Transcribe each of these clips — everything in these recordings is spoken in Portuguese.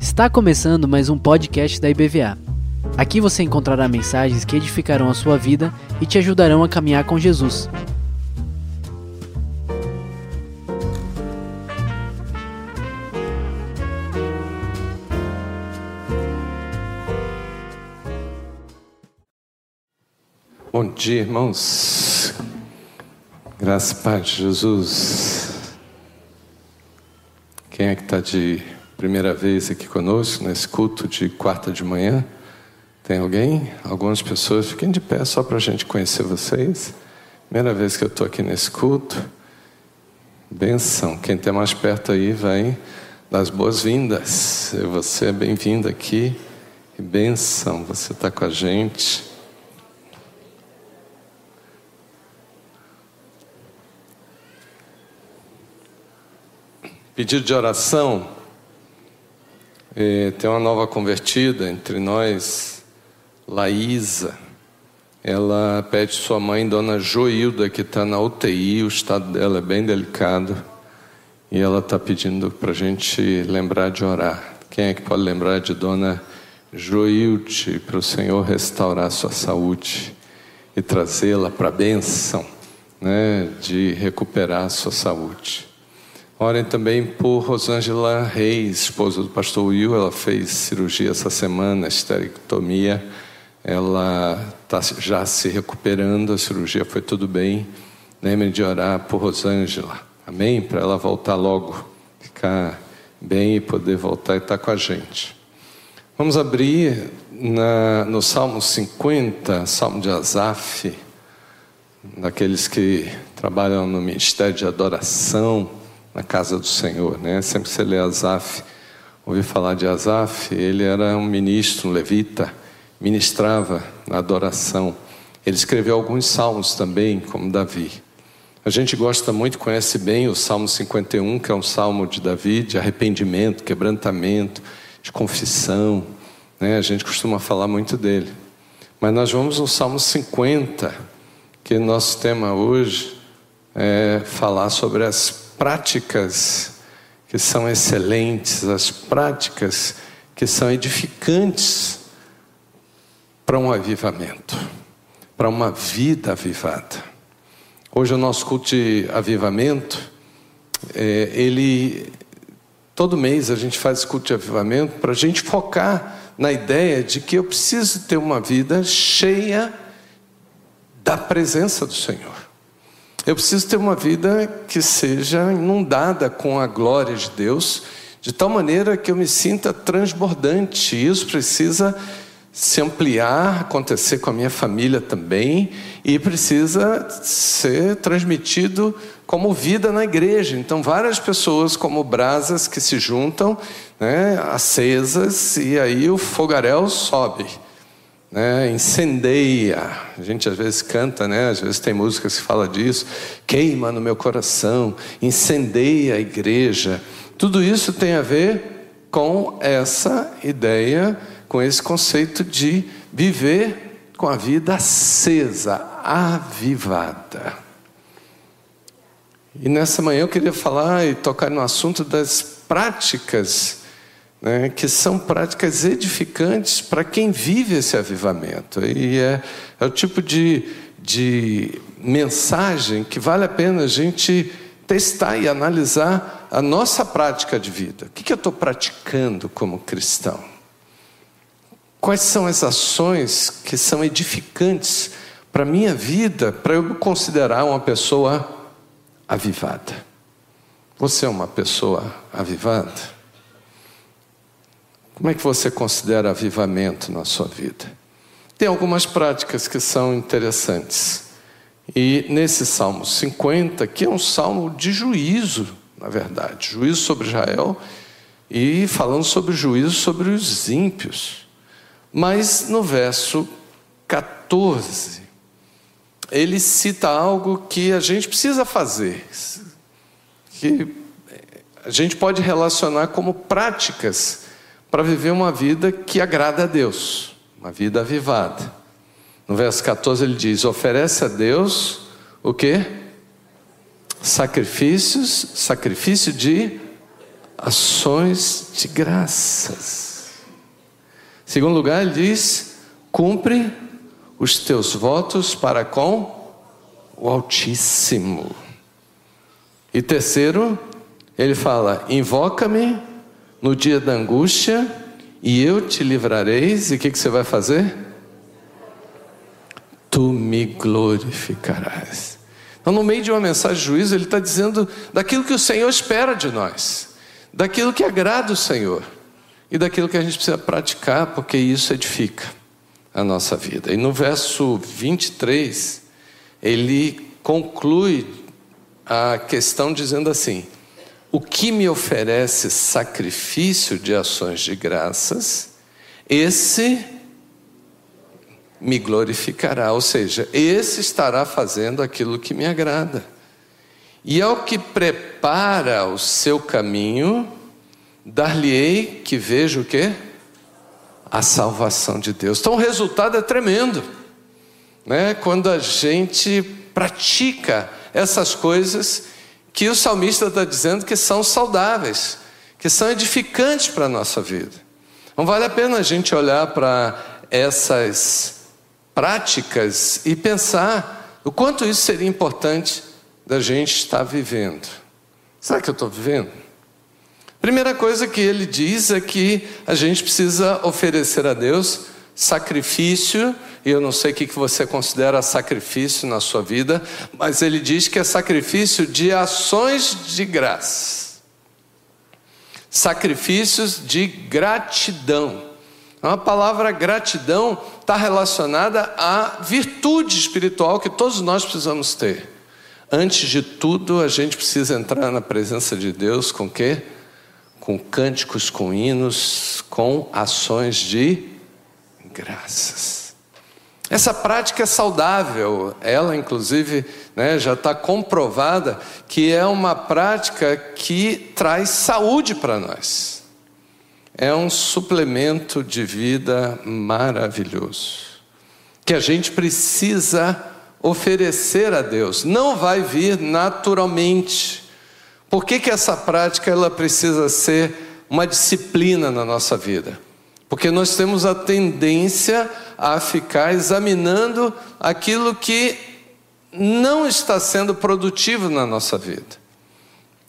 Está começando mais um podcast da IBVA. Aqui você encontrará mensagens que edificarão a sua vida e te ajudarão a caminhar com Jesus. Bom dia, irmãos. Graça e paz de Jesus. Quem é que está de primeira vez aqui conosco nesse culto de quarta de manhã? Tem alguém? Algumas pessoas. Fiquem de pé só para a gente conhecer vocês. Primeira vez que eu estou aqui nesse culto. Benção. Quem está mais perto aí vai dar as boas-vindas. Você é bem-vindo aqui. E benção, você está com a gente. Pedido de oração. É, tem uma nova convertida entre nós, Laísa. Ela pede sua mãe, Dona Joilda, que está na UTI, o estado dela é bem delicado. E ela está pedindo para a gente lembrar de orar. Quem é que pode lembrar de Dona Joilde, para o Senhor restaurar sua saúde e trazê-la para a bênção né, de recuperar sua saúde? Orem também por Rosângela Reis, esposa do pastor Will. Ela fez cirurgia essa semana, esterectomia. Ela está já se recuperando, a cirurgia foi tudo bem. Lembre de orar por Rosângela, amém? Para ela voltar logo, ficar bem e poder voltar e estar com a gente. Vamos abrir na, no Salmo 50, Salmo de Asaf, daqueles que trabalham no ministério de adoração na casa do Senhor. Né? Sempre que você lê Asaf, ouvi falar de Asaf, ele era um ministro, um levita, ministrava na adoração. Ele escreveu alguns salmos também, como Davi. A gente gosta muito, conhece bem o Salmo 51, que é um salmo de Davi, de arrependimento, quebrantamento, de confissão. Né? A gente costuma falar muito dele. Mas nós vamos no Salmo 50, que nosso tema hoje é falar sobre as práticas que são excelentes, as práticas que são edificantes para um avivamento, para uma vida avivada. Hoje o nosso culto de avivamento, é, ele todo mês a gente faz culto de avivamento para a gente focar na ideia de que eu preciso ter uma vida cheia da presença do Senhor. Eu preciso ter uma vida que seja inundada com a glória de Deus, de tal maneira que eu me sinta transbordante. Isso precisa se ampliar, acontecer com a minha família também, e precisa ser transmitido como vida na igreja. Então, várias pessoas, como brasas, que se juntam, né, acesas, e aí o fogaréu sobe né, incendeia. A gente às vezes canta, né, às vezes tem músicas que fala disso. Queima no meu coração, incendeia a igreja. Tudo isso tem a ver com essa ideia, com esse conceito de viver com a vida acesa, avivada. E nessa manhã eu queria falar e tocar no assunto das práticas né, que são práticas edificantes para quem vive esse avivamento. E é, é o tipo de, de mensagem que vale a pena a gente testar e analisar a nossa prática de vida. O que, que eu estou praticando como cristão? Quais são as ações que são edificantes para a minha vida, para eu me considerar uma pessoa avivada? Você é uma pessoa avivada? Como é que você considera avivamento na sua vida? Tem algumas práticas que são interessantes. E nesse Salmo 50, que é um salmo de juízo, na verdade, juízo sobre Israel e falando sobre juízo sobre os ímpios. Mas no verso 14, ele cita algo que a gente precisa fazer, que a gente pode relacionar como práticas para viver uma vida que agrada a Deus, uma vida avivada. No verso 14 ele diz: oferece a Deus o que? Sacrifícios, sacrifício de ações de graças. Segundo lugar, ele diz: cumpre os teus votos para com o Altíssimo. E terceiro, ele fala: invoca-me no dia da angústia e eu te livrareis. E o que, que você vai fazer? Tu me glorificarás. Então, no meio de uma mensagem de juízo, ele está dizendo daquilo que o Senhor espera de nós, daquilo que agrada o Senhor e daquilo que a gente precisa praticar, porque isso edifica a nossa vida. E no verso 23, ele conclui a questão dizendo assim: O que me oferece sacrifício de ações de graças, esse me glorificará, ou seja, esse estará fazendo aquilo que me agrada. E ao que prepara o seu caminho, dar-lhe-ei que veja o quê? A salvação de Deus. Então o resultado é tremendo. Né? Quando a gente pratica essas coisas que o salmista está dizendo que são saudáveis, que são edificantes para a nossa vida. Não vale a pena a gente olhar para essas práticas e pensar o quanto isso seria importante da gente estar vivendo. Será que eu estou vivendo? Primeira coisa que ele diz é que a gente precisa oferecer a Deus sacrifício, e eu não sei o que você considera sacrifício na sua vida, mas ele diz que é sacrifício de ações de graça, sacrifícios de gratidão. A palavra gratidão está relacionada à virtude espiritual que todos nós precisamos ter. Antes de tudo, a gente precisa entrar na presença de Deus com quê? Com cânticos, com hinos, com ações de graças. Essa prática é saudável, ela inclusive né, já está comprovada que é uma prática que traz saúde para nós. É um suplemento de vida maravilhoso, que a gente precisa oferecer a Deus. Não vai vir naturalmente. Por que, que essa prática ela precisa ser uma disciplina na nossa vida? Porque nós temos a tendência a ficar examinando aquilo que não está sendo produtivo na nossa vida.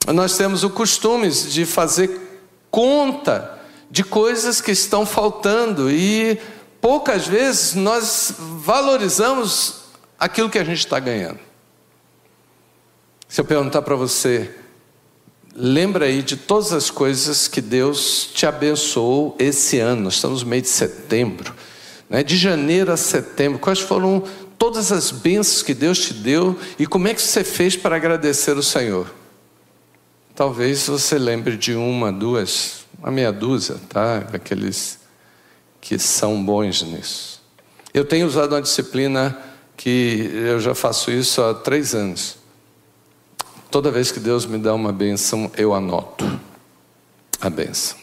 Nós temos o costume de fazer conta de coisas que estão faltando e poucas vezes nós valorizamos aquilo que a gente está ganhando. Se eu perguntar para você, Lembra aí de todas as coisas que Deus te abençoou esse ano. Nós estamos no mês de setembro. Né? De janeiro a setembro. Quais foram todas as bênçãos que Deus te deu e como é que você fez para agradecer o Senhor? Talvez você lembre de uma, duas, uma meia dúzia, tá? Daqueles que são bons nisso. Eu tenho usado uma disciplina que eu já faço isso há três anos. Toda vez que Deus me dá uma benção, eu anoto a benção.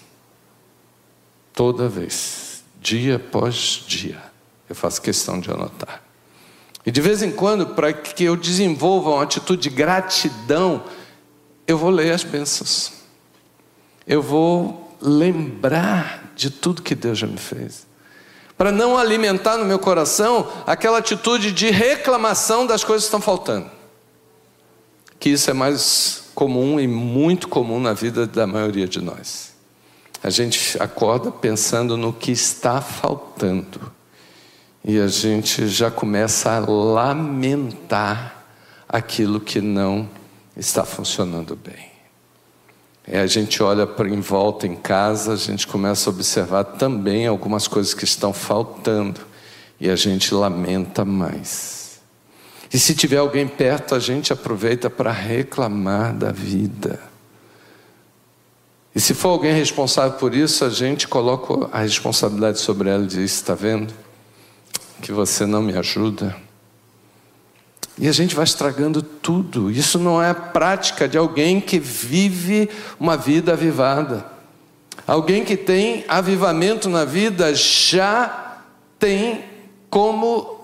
Toda vez, dia após dia, eu faço questão de anotar. E de vez em quando, para que eu desenvolva uma atitude de gratidão, eu vou ler as bênçãos. Eu vou lembrar de tudo que Deus já me fez. Para não alimentar no meu coração aquela atitude de reclamação das coisas que estão faltando que isso é mais comum e muito comum na vida da maioria de nós. A gente acorda pensando no que está faltando e a gente já começa a lamentar aquilo que não está funcionando bem. É, a gente olha em volta em casa, a gente começa a observar também algumas coisas que estão faltando e a gente lamenta mais. E se tiver alguém perto, a gente aproveita para reclamar da vida. E se for alguém responsável por isso, a gente coloca a responsabilidade sobre ela e diz: Está vendo? Que você não me ajuda. E a gente vai estragando tudo. Isso não é a prática de alguém que vive uma vida avivada. Alguém que tem avivamento na vida já tem como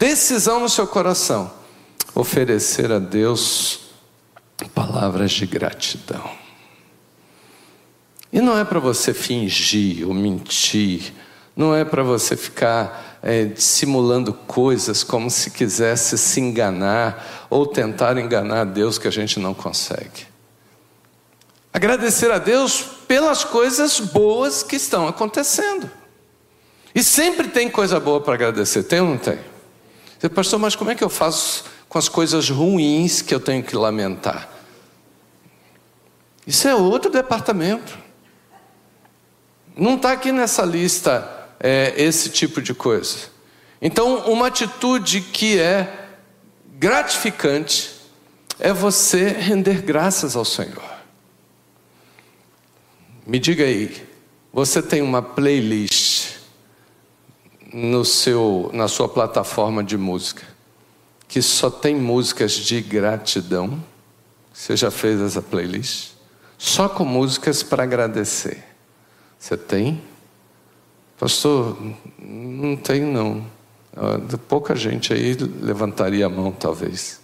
decisão no seu coração oferecer a Deus palavras de gratidão. E não é para você fingir ou mentir, não é para você ficar é, simulando coisas como se quisesse se enganar ou tentar enganar Deus que a gente não consegue. Agradecer a Deus pelas coisas boas que estão acontecendo. E sempre tem coisa boa para agradecer, tem ou não tem? Você, pastor, mas como é que eu faço com as coisas ruins que eu tenho que lamentar? Isso é outro departamento. Não está aqui nessa lista é, esse tipo de coisa. Então, uma atitude que é gratificante é você render graças ao Senhor. Me diga aí, você tem uma playlist no seu, na sua plataforma de música que só tem músicas de gratidão? Você já fez essa playlist? Só com músicas para agradecer. Você tem? Pastor, não tem não. Ah, pouca gente aí levantaria a mão, talvez.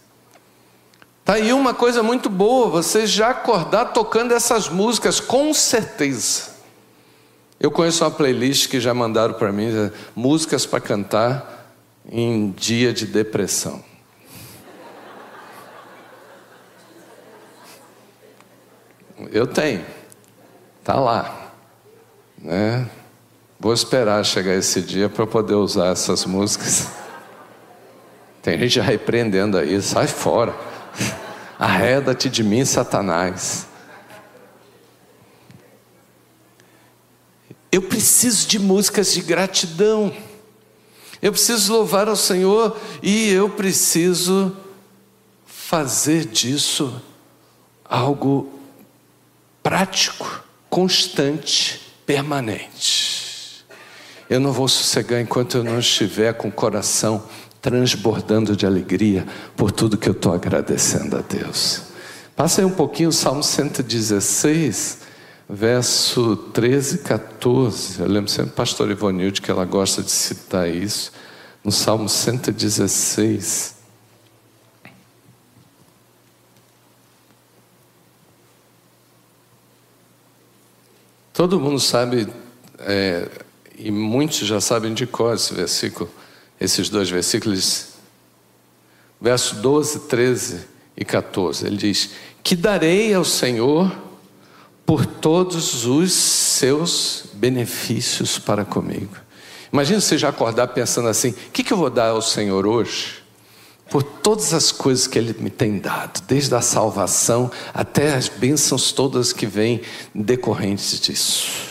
Tá aí uma coisa muito boa, você já acordar tocando essas músicas, com certeza. Eu conheço uma playlist que já mandaram para mim, é, músicas para cantar em dia de depressão. Eu tenho, tá lá. Né? Vou esperar chegar esse dia para poder usar essas músicas. Tem gente já repreendendo aí, sai fora. Arreda-te de mim, Satanás. Eu preciso de músicas de gratidão. Eu preciso louvar ao Senhor e eu preciso fazer disso algo prático, constante permanente. Eu não vou sossegar enquanto eu não estiver com o coração transbordando de alegria por tudo que eu estou agradecendo a Deus. Passa aí um pouquinho o Salmo 116, verso 13 e 14. Eu lembro sempre do pastor Ivonilde que ela gosta de citar isso. No Salmo 116. Todo mundo sabe, é, e muitos já sabem de cor esse versículo, esses dois versículos, verso 12, 13 e 14. Ele diz: Que darei ao Senhor por todos os seus benefícios para comigo. Imagina você já acordar pensando assim: o que, que eu vou dar ao Senhor hoje? por todas as coisas que Ele me tem dado, desde a salvação até as bênçãos todas que vêm decorrentes disso.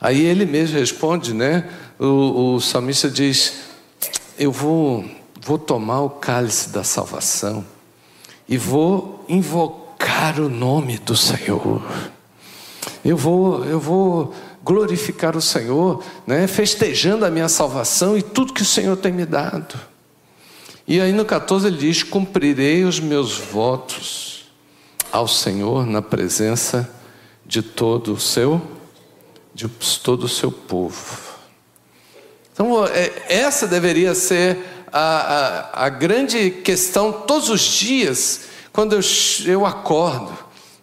Aí ele mesmo responde, né? O, o salmista diz: Eu vou, vou tomar o cálice da salvação e vou invocar o nome do Senhor. Eu vou, eu vou glorificar o Senhor, né? Festejando a minha salvação e tudo que o Senhor tem me dado. E aí no 14 ele diz: Cumprirei os meus votos ao Senhor na presença de todo o seu, de todo o seu povo. Então, é, essa deveria ser a, a, a grande questão todos os dias, quando eu, eu acordo,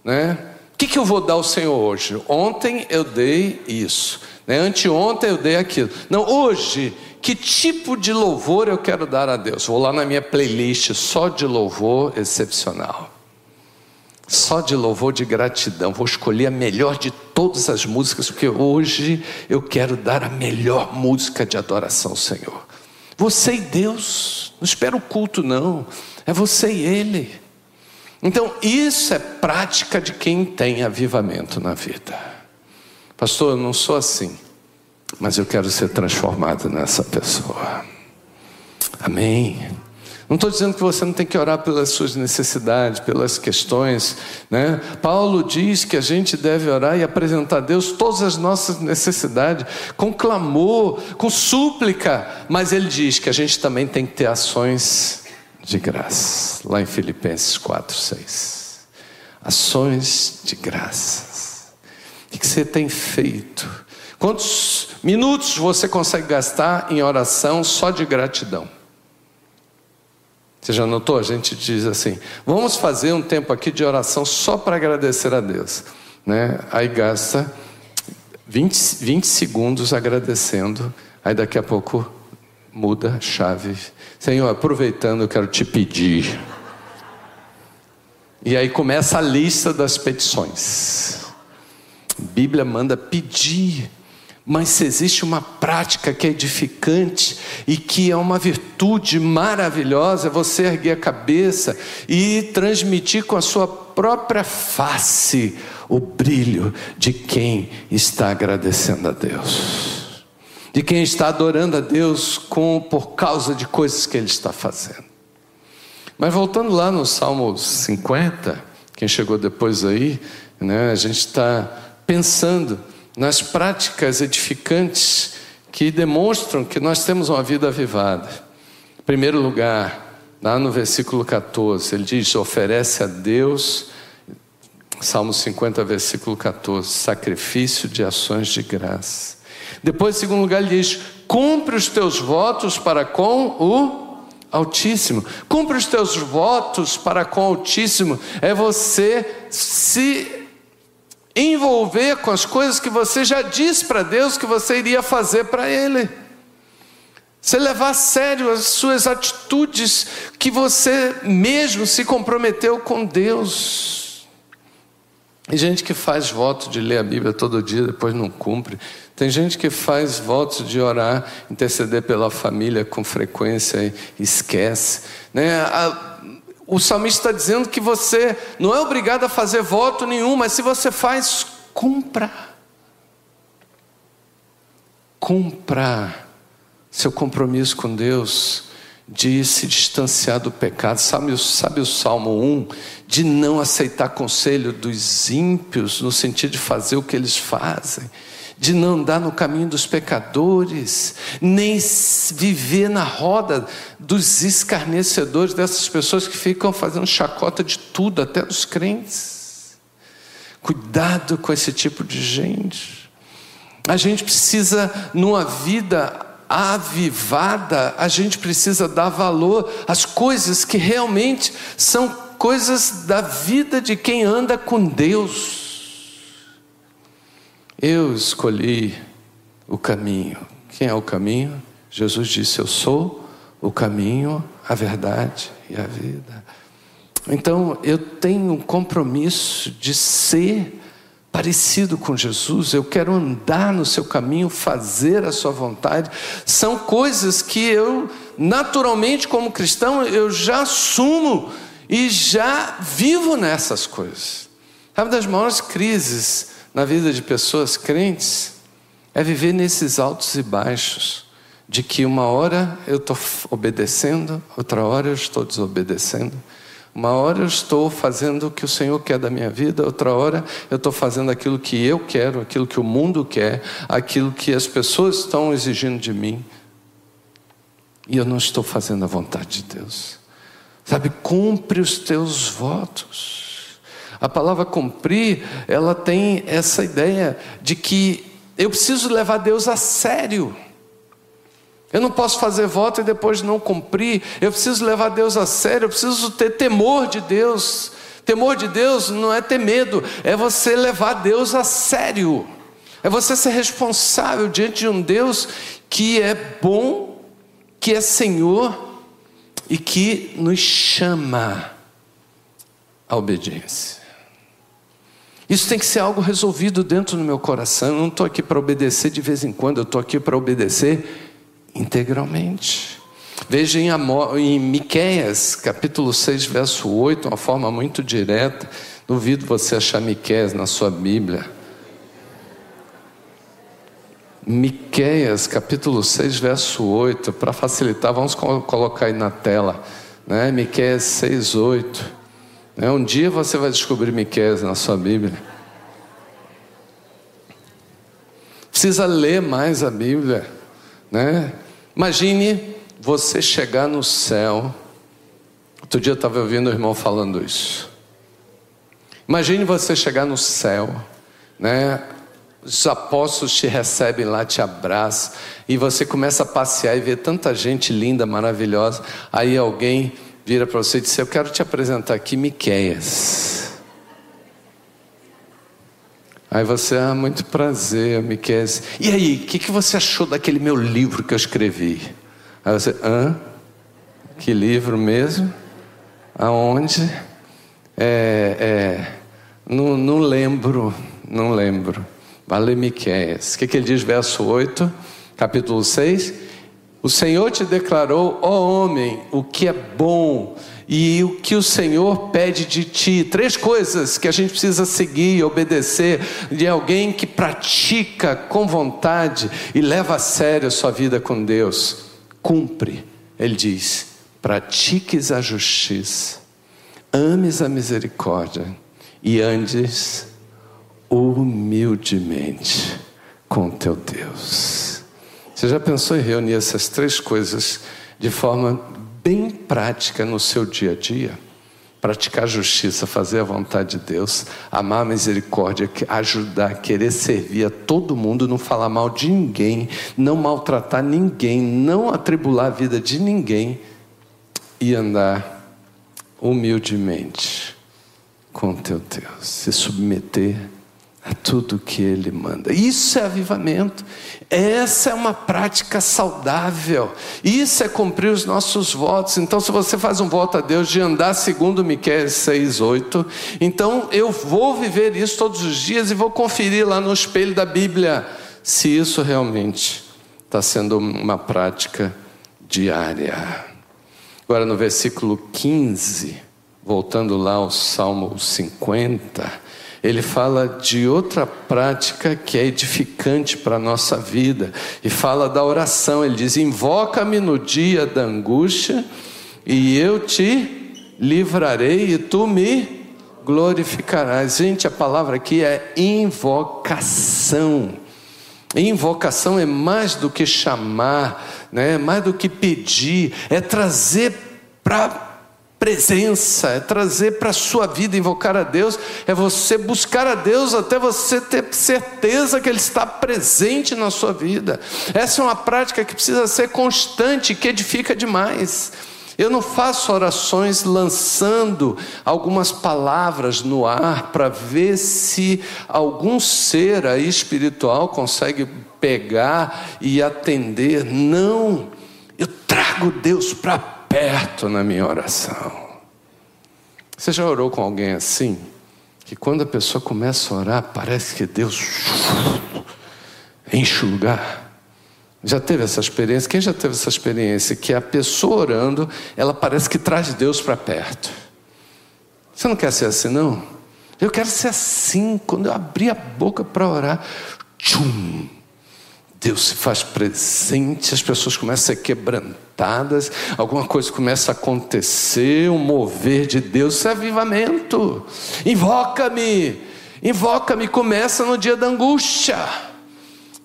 né? Que, que eu vou dar ao Senhor hoje? Ontem eu dei isso, né? anteontem eu dei aquilo. Não, hoje que tipo de louvor eu quero dar a Deus? Vou lá na minha playlist só de louvor excepcional. Só de louvor de gratidão. Vou escolher a melhor de todas as músicas, porque hoje eu quero dar a melhor música de adoração ao Senhor. Você e Deus. Não espera o culto, não. É você e Ele. Então, isso é prática de quem tem avivamento na vida. Pastor, eu não sou assim mas eu quero ser transformado nessa pessoa. Amém. Não estou dizendo que você não tem que orar pelas suas necessidades, pelas questões, né? Paulo diz que a gente deve orar e apresentar a Deus todas as nossas necessidades, com clamor, com súplica, mas ele diz que a gente também tem que ter ações de graça, lá em Filipenses 4, 6. Ações de graças. O que você tem feito? Quantos minutos você consegue gastar em oração só de gratidão? Você já notou? A gente diz assim: vamos fazer um tempo aqui de oração só para agradecer a Deus. Né? Aí gasta 20, 20 segundos agradecendo, aí daqui a pouco muda chave. Senhor, aproveitando, eu quero te pedir. E aí começa a lista das petições. Bíblia manda pedir. Mas se existe uma prática que é edificante e que é uma virtude maravilhosa, é você erguer a cabeça e transmitir com a sua própria face o brilho de quem está agradecendo a Deus, de quem está adorando a Deus com por causa de coisas que ele está fazendo. Mas voltando lá no Salmo 50, quem chegou depois aí, né, a gente está pensando nas práticas edificantes que demonstram que nós temos uma vida avivada. Em primeiro lugar, lá no versículo 14, ele diz: oferece a Deus, Salmo 50, versículo 14, sacrifício de ações de graça. Depois, em segundo lugar, ele diz: cumpre os teus votos para com o Altíssimo. Cumpre os teus votos para com o Altíssimo. É você se envolver com as coisas que você já disse para Deus que você iria fazer para Ele. Você levar a sério as suas atitudes que você mesmo se comprometeu com Deus. Tem gente que faz voto de ler a Bíblia todo dia, depois não cumpre. Tem gente que faz votos de orar, interceder pela família com frequência e esquece. Né? A, o salmista está dizendo que você não é obrigado a fazer voto nenhum, mas se você faz, cumpra. Cumpra seu compromisso com Deus de se distanciar do pecado. Sabe, sabe o Salmo 1? De não aceitar conselho dos ímpios, no sentido de fazer o que eles fazem de não andar no caminho dos pecadores, nem viver na roda dos escarnecedores, dessas pessoas que ficam fazendo chacota de tudo, até dos crentes. Cuidado com esse tipo de gente. A gente precisa, numa vida avivada, a gente precisa dar valor às coisas que realmente são coisas da vida de quem anda com Deus. Eu escolhi o caminho. Quem é o caminho? Jesus disse: Eu sou o caminho, a verdade e a vida. Então eu tenho um compromisso de ser parecido com Jesus, eu quero andar no seu caminho, fazer a sua vontade. São coisas que eu, naturalmente, como cristão, eu já assumo e já vivo nessas coisas. Sabe das maiores crises na vida de pessoas crentes é viver nesses altos e baixos, de que uma hora eu estou obedecendo, outra hora eu estou desobedecendo. Uma hora eu estou fazendo o que o Senhor quer da minha vida, outra hora eu estou fazendo aquilo que eu quero, aquilo que o mundo quer, aquilo que as pessoas estão exigindo de mim. E eu não estou fazendo a vontade de Deus. Sabe, cumpre os teus votos. A palavra cumprir, ela tem essa ideia de que eu preciso levar Deus a sério. Eu não posso fazer voto e depois não cumprir. Eu preciso levar Deus a sério, eu preciso ter temor de Deus. Temor de Deus não é ter medo, é você levar Deus a sério. É você ser responsável diante de um Deus que é bom, que é Senhor e que nos chama à obediência. Isso tem que ser algo resolvido dentro do meu coração. Eu não estou aqui para obedecer de vez em quando, eu estou aqui para obedecer integralmente. Veja em, Amor, em Miqueias, capítulo 6, verso 8, uma forma muito direta. Duvido você achar Miqueias na sua Bíblia. Miqueias, capítulo 6, verso 8, para facilitar, vamos colocar aí na tela. Né? Miqueias 6, 8. É, um dia você vai descobrir Miqueias na sua Bíblia. Precisa ler mais a Bíblia, né? Imagine você chegar no céu. Outro dia eu estava ouvindo o irmão falando isso. Imagine você chegar no céu, né? Os apóstolos te recebem lá, te abraçam, e você começa a passear e ver tanta gente linda, maravilhosa. Aí alguém vira para você e diz: Eu quero te apresentar aqui Miqueias. Aí você, ah, muito prazer, Miqueias. E aí, o que, que você achou daquele meu livro que eu escrevi? Aí você, hã? Que livro mesmo? Aonde? É, é, não, não lembro, não lembro. Vale Miqueias. O que, que ele diz, verso 8, capítulo 6? O Senhor te declarou, ó homem, o que é bom e o que o Senhor pede de ti. Três coisas que a gente precisa seguir obedecer de alguém que pratica com vontade e leva a sério a sua vida com Deus. Cumpre, ele diz, pratiques a justiça, ames a misericórdia e andes humildemente com teu Deus. Você já pensou em reunir essas três coisas de forma bem prática no seu dia a dia? Praticar justiça, fazer a vontade de Deus, amar a misericórdia, ajudar, querer servir a todo mundo, não falar mal de ninguém, não maltratar ninguém, não atribular a vida de ninguém e andar humildemente com teu Deus, se submeter a tudo que Ele manda. Isso é avivamento. Essa é uma prática saudável. Isso é cumprir os nossos votos. Então, se você faz um voto a Deus de andar segundo Miqueias 6, 8, então eu vou viver isso todos os dias e vou conferir lá no espelho da Bíblia se isso realmente está sendo uma prática diária. Agora, no versículo 15, voltando lá ao Salmo 50 ele fala de outra prática que é edificante para a nossa vida, e fala da oração. Ele diz: Invoca-me no dia da angústia, e eu te livrarei, e tu me glorificarás. Gente, a palavra aqui é invocação. Invocação é mais do que chamar, né? é mais do que pedir, é trazer para presença, é trazer para a sua vida, invocar a Deus, é você buscar a Deus até você ter certeza que Ele está presente na sua vida. Essa é uma prática que precisa ser constante, que edifica demais. Eu não faço orações lançando algumas palavras no ar para ver se algum ser aí espiritual consegue pegar e atender. Não, eu trago Deus para perto na minha oração. Você já orou com alguém assim? Que quando a pessoa começa a orar, parece que Deus lugar. Já teve essa experiência? Quem já teve essa experiência? Que a pessoa orando, ela parece que traz Deus para perto. Você não quer ser assim, não? Eu quero ser assim. Quando eu abrir a boca para orar, tchum, Deus se faz presente, as pessoas começam a ser quebrantadas, alguma coisa começa a acontecer, um mover de Deus, isso é avivamento. Invoca-me, invoca-me, começa no dia da angústia.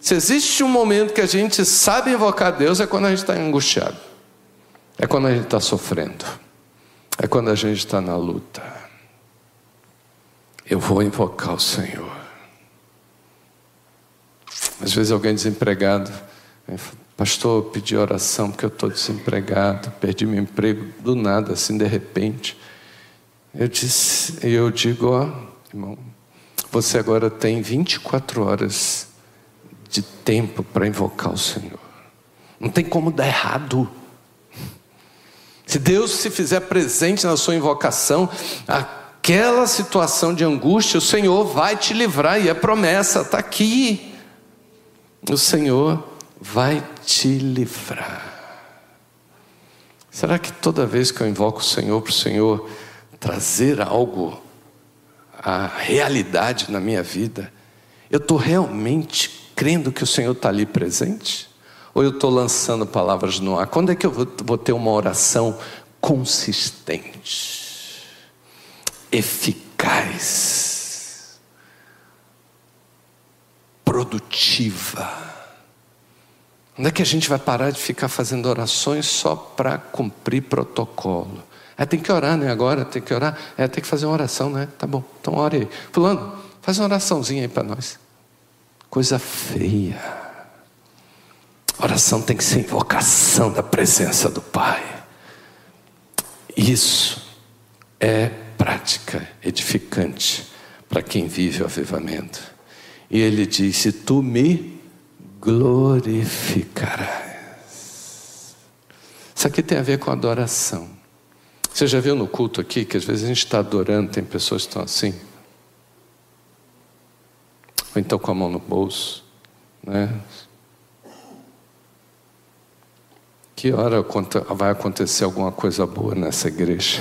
Se existe um momento que a gente sabe invocar Deus, é quando a gente está angustiado, é quando a gente está sofrendo, é quando a gente está na luta. Eu vou invocar o Senhor. Às vezes alguém desempregado, pastor, pedi oração porque eu estou desempregado, perdi meu emprego do nada, assim de repente. Eu disse, eu digo, ó, irmão, você agora tem 24 horas de tempo para invocar o Senhor. Não tem como dar errado. Se Deus se fizer presente na sua invocação, aquela situação de angústia, o Senhor vai te livrar, e é promessa, está aqui o Senhor vai te livrar. Será que toda vez que eu invoco o Senhor para o Senhor trazer algo, a realidade na minha vida, eu estou realmente crendo que o Senhor está ali presente? Ou eu estou lançando palavras no ar? Quando é que eu vou ter uma oração consistente, eficaz? Produtiva. Onde é que a gente vai parar de ficar fazendo orações só para cumprir protocolo? É, tem que orar, né? Agora tem que orar. É, tem que fazer uma oração, né? Tá bom, então ore aí. Fulano, faz uma oraçãozinha aí para nós. Coisa feia. Oração tem que ser invocação da presença do Pai. Isso é prática edificante para quem vive o avivamento. E ele disse: Tu me glorificarás. Isso aqui tem a ver com adoração. Você já viu no culto aqui que às vezes a gente está adorando, tem pessoas que estão assim? Ou então com a mão no bolso, né? Que hora vai acontecer alguma coisa boa nessa igreja?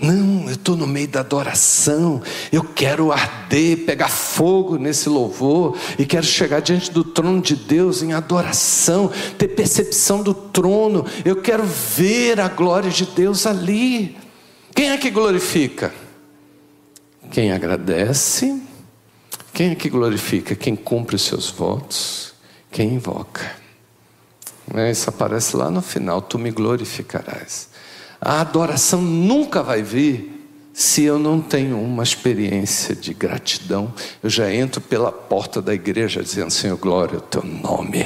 Não, eu estou no meio da adoração, eu quero arder, pegar fogo nesse louvor, e quero chegar diante do trono de Deus em adoração, ter percepção do trono, eu quero ver a glória de Deus ali. Quem é que glorifica? Quem agradece, quem é que glorifica? Quem cumpre os seus votos, quem invoca. Isso aparece lá no final: tu me glorificarás. A adoração nunca vai vir se eu não tenho uma experiência de gratidão. Eu já entro pela porta da igreja dizendo: Senhor, glória ao teu nome.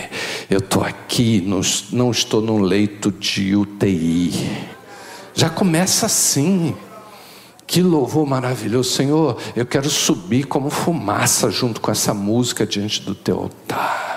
Eu estou aqui, não estou num leito de UTI. Já começa assim. Que louvor maravilhoso, Senhor. Eu quero subir como fumaça junto com essa música diante do teu altar.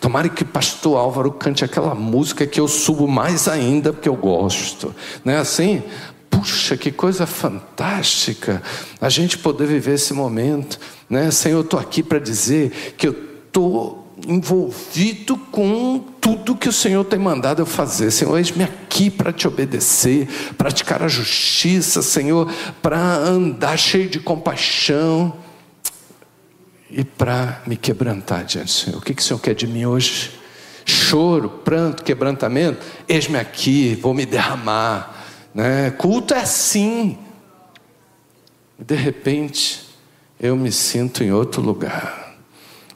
Tomara que pastor Álvaro cante aquela música que eu subo mais ainda porque eu gosto. Não é assim? Puxa, que coisa fantástica a gente poder viver esse momento. Né? Senhor, eu estou aqui para dizer que eu estou envolvido com tudo que o Senhor tem mandado eu fazer. Senhor, eis-me aqui para te obedecer, praticar a justiça, Senhor, para andar cheio de compaixão e para me quebrantar diante do Senhor. O que, que o Senhor quer de mim hoje? Choro, pranto, quebrantamento? Eis-me aqui, vou me derramar. Né? Culto é assim. De repente, eu me sinto em outro lugar.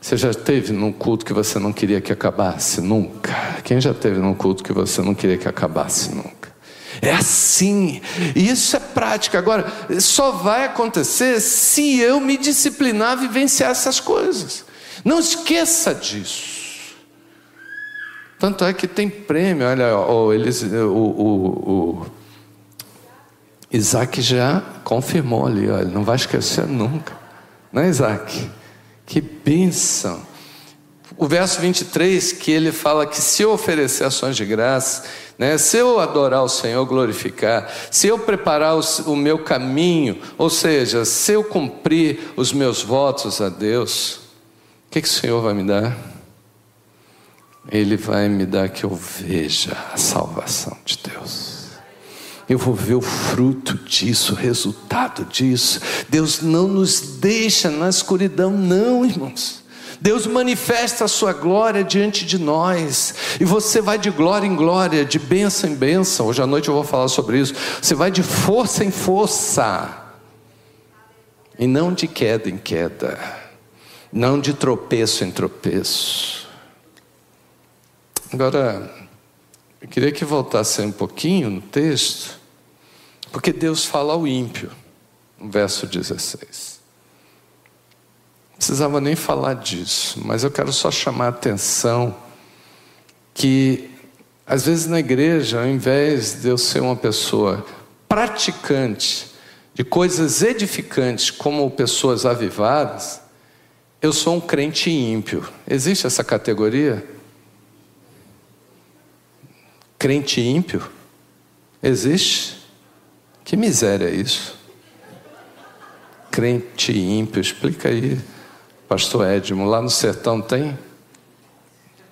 Você já teve num culto que você não queria que acabasse? Nunca. Quem já teve num culto que você não queria que acabasse? Nunca. É assim, isso é prática. Agora, só vai acontecer se eu me disciplinar a vivenciar essas coisas. Não esqueça disso. Tanto é que tem prêmio, olha, oh, eles, o, o, o Isaac já confirmou ali, olha, não vai esquecer nunca. Não é, Isaac? Que bênção o verso 23, que ele fala que se eu oferecer ações de graça, né, se eu adorar o Senhor, glorificar, se eu preparar o, meu caminho, ou seja, se eu cumprir os meus votos a Deus, o que, que o Senhor vai me dar? Ele vai me dar que eu veja a salvação de Deus. Eu vou ver o fruto disso, o resultado disso. Deus não nos deixa na escuridão, não, irmãos. Deus manifesta a sua glória diante de nós, e você vai de glória em glória, de bênção em bênção. Hoje à noite eu vou falar sobre isso. Você vai de força em força, e não de queda em queda, não de tropeço em tropeço. Agora, eu queria que voltasse um pouquinho no texto, porque Deus fala ao ímpio, no verso 16 precisava nem falar disso, mas eu quero só chamar a atenção que, às vezes na igreja, ao invés de eu ser uma pessoa praticante de coisas edificantes como pessoas avivadas, eu sou um crente ímpio. Existe essa categoria? Crente ímpio? Existe? Que miséria é isso? Crente ímpio, explica aí. Pastor Edmo, lá no sertão tem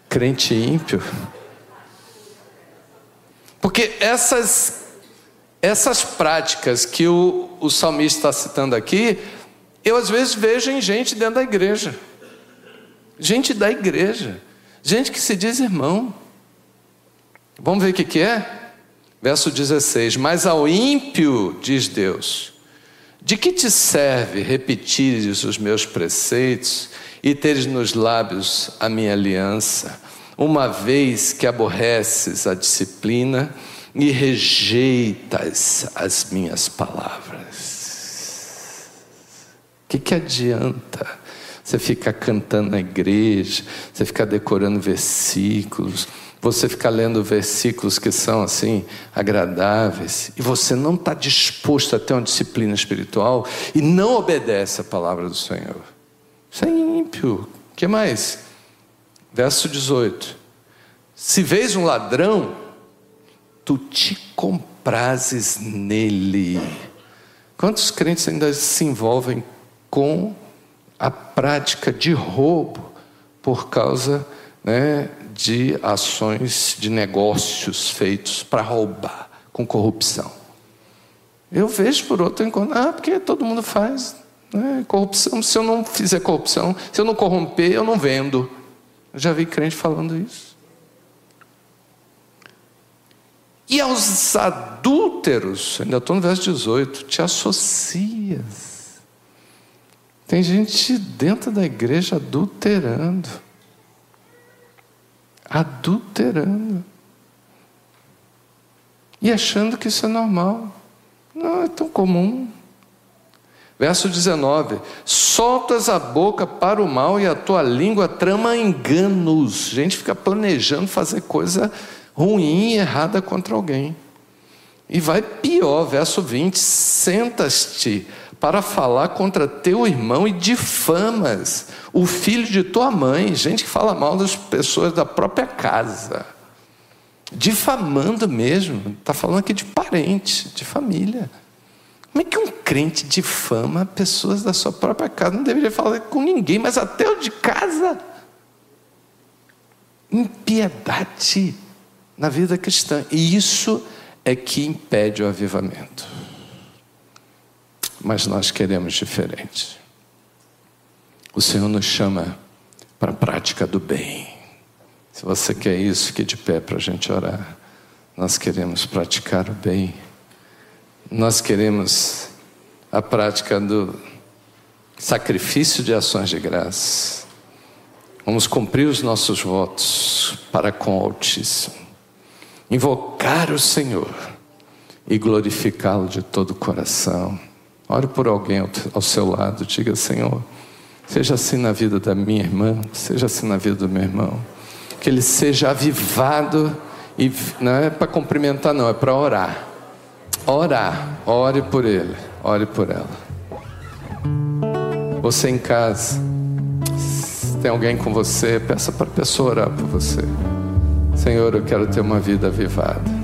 crente ímpio. Porque essas, essas práticas que o, o salmista está citando aqui, eu às vezes vejo em gente dentro da igreja. Gente da igreja. Gente que se diz irmão. Vamos ver o que, que é? Verso 16: Mas ao ímpio, diz Deus, de que te serve repetires os meus preceitos e teres nos lábios a minha aliança, uma vez que aborreces a disciplina e rejeitas as minhas palavras? O que, que adianta você ficar cantando na igreja, você ficar decorando versículos, você ficar lendo versículos que são assim agradáveis, e você não está disposto a ter uma disciplina espiritual e não obedece a palavra do Senhor. Isso é ímpio. O que mais? Verso 18: Se vês um ladrão, tu te comprases nele. Quantos crentes ainda se envolvem com a prática de roubo por causa né, de ações de negócios feitos para roubar, com corrupção? Eu vejo por outro enquanto, ah, porque todo mundo faz. Né? Corrupção, se eu não fizer corrupção, se eu não corromper, eu não vendo. Eu já vi crente falando isso. E aos adúlteros, ainda estou no verso 18, te associas. Tem gente dentro da igreja adulterando. Adulterando. E achando que isso é normal. Não é tão comum. Verso 19: Soltas a boca para o mal e a tua língua trama enganos. Gente fica planejando fazer coisa ruim e errada contra alguém. E vai pior, verso 20: sentas-te para falar contra teu irmão e difamas o filho de tua mãe, gente que fala mal das pessoas da própria casa, difamando mesmo, está falando aqui de parente, de família. Como é que um crente difama pessoas da sua própria casa? Não deveria falar com ninguém, mas até o de casa. Impiedade na vida cristã. E isso é que impede o avivamento. Mas nós queremos diferente. O Senhor nos chama para a prática do bem. Se você quer isso, fique de pé para a gente orar. Nós queremos praticar o bem. Nós queremos a prática do sacrifício de ações de graça. Vamos cumprir os nossos votos para com o Altíssimo invocar o Senhor e glorificá-lo de todo o coração. Ore por alguém ao seu lado, diga: Senhor, seja assim na vida da minha irmã, seja assim na vida do meu irmão, que ele seja avivado e não é para cumprimentar, não, é para orar. Orar, ore por ele, ore por ela. Você em casa, se tem alguém com você, peça para a pessoa orar por você. Senhor, eu quero ter uma vida avivada.